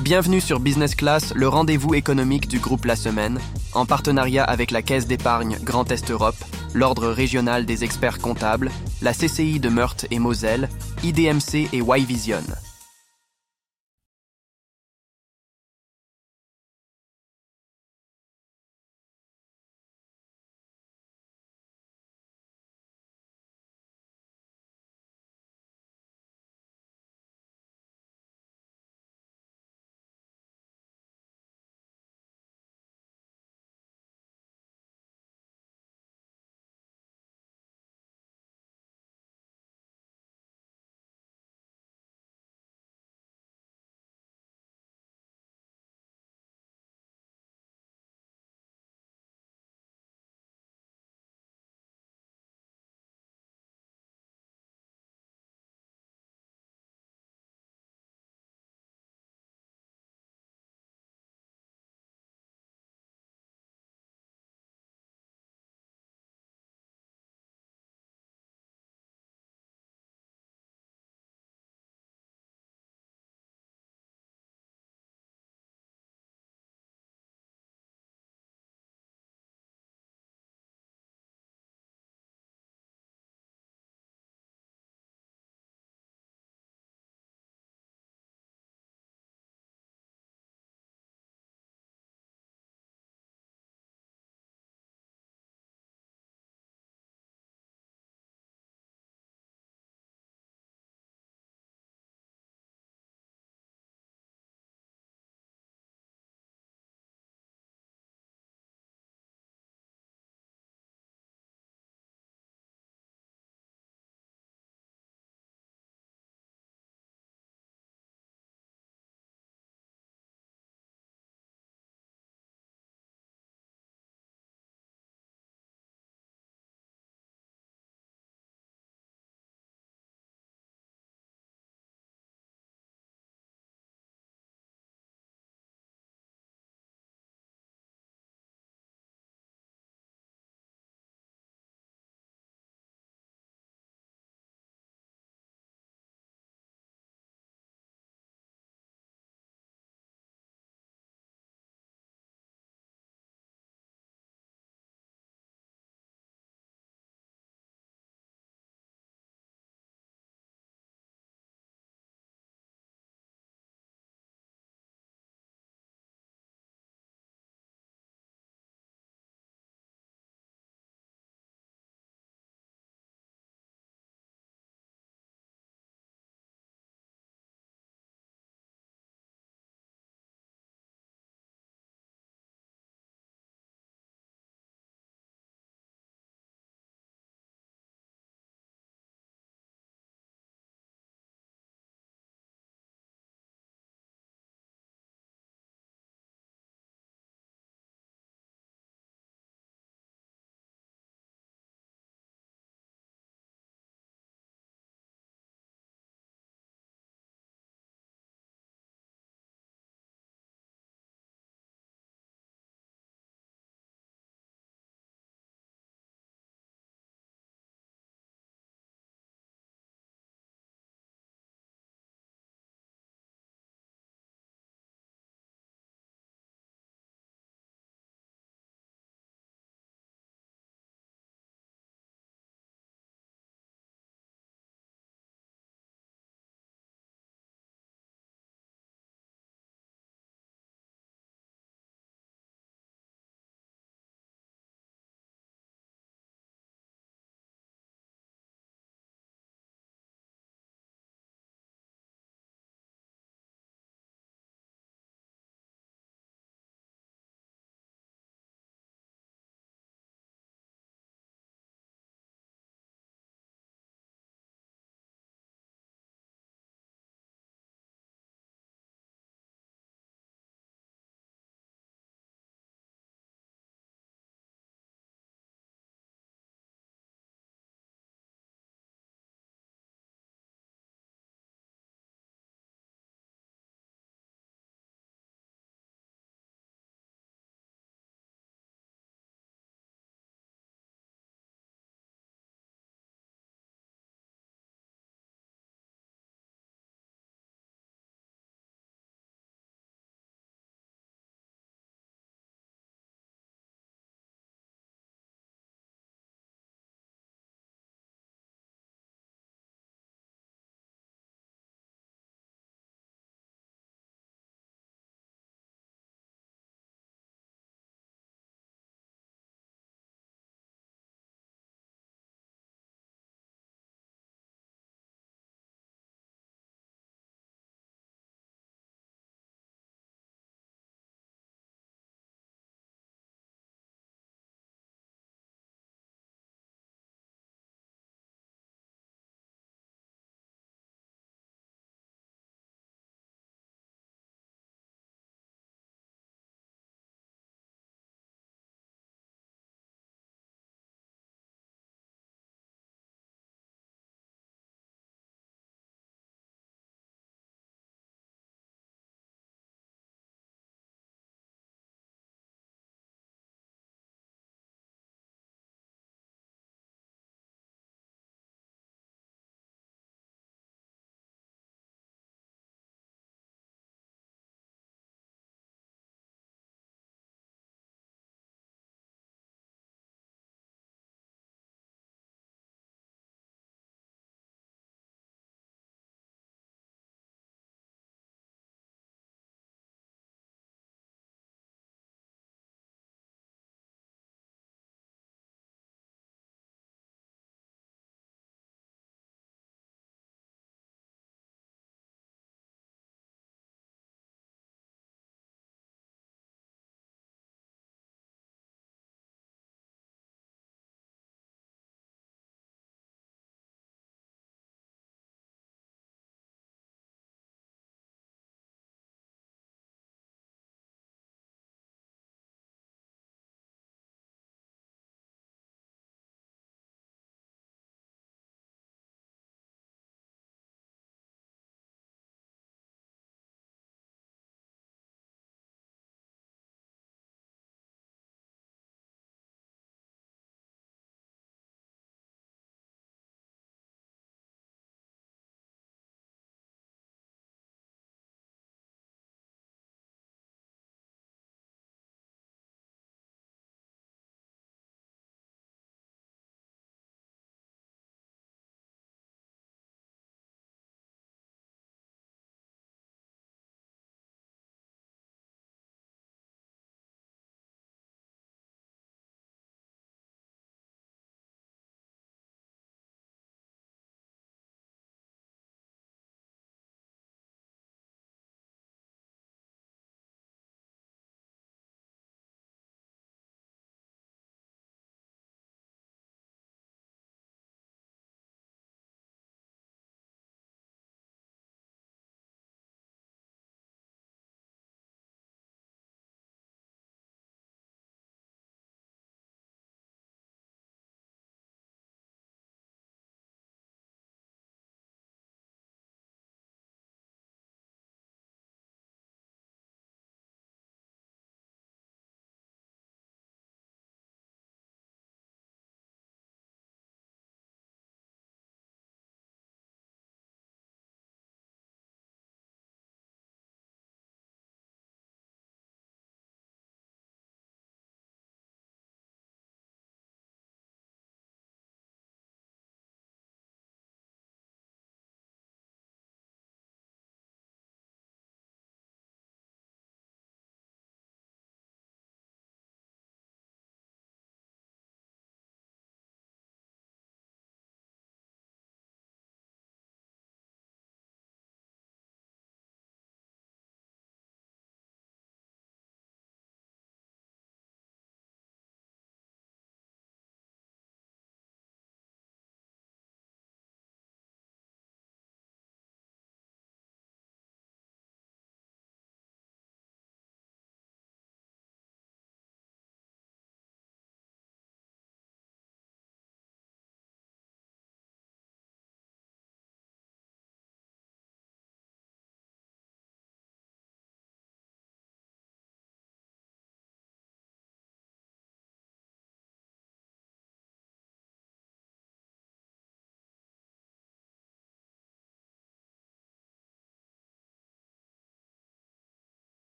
Bienvenue sur Business Class, le rendez-vous économique du groupe La Semaine, en partenariat avec la Caisse d'épargne Grand Est Europe, l'Ordre régional des experts comptables, la CCI de Meurthe et Moselle, IDMC et Y-Vision.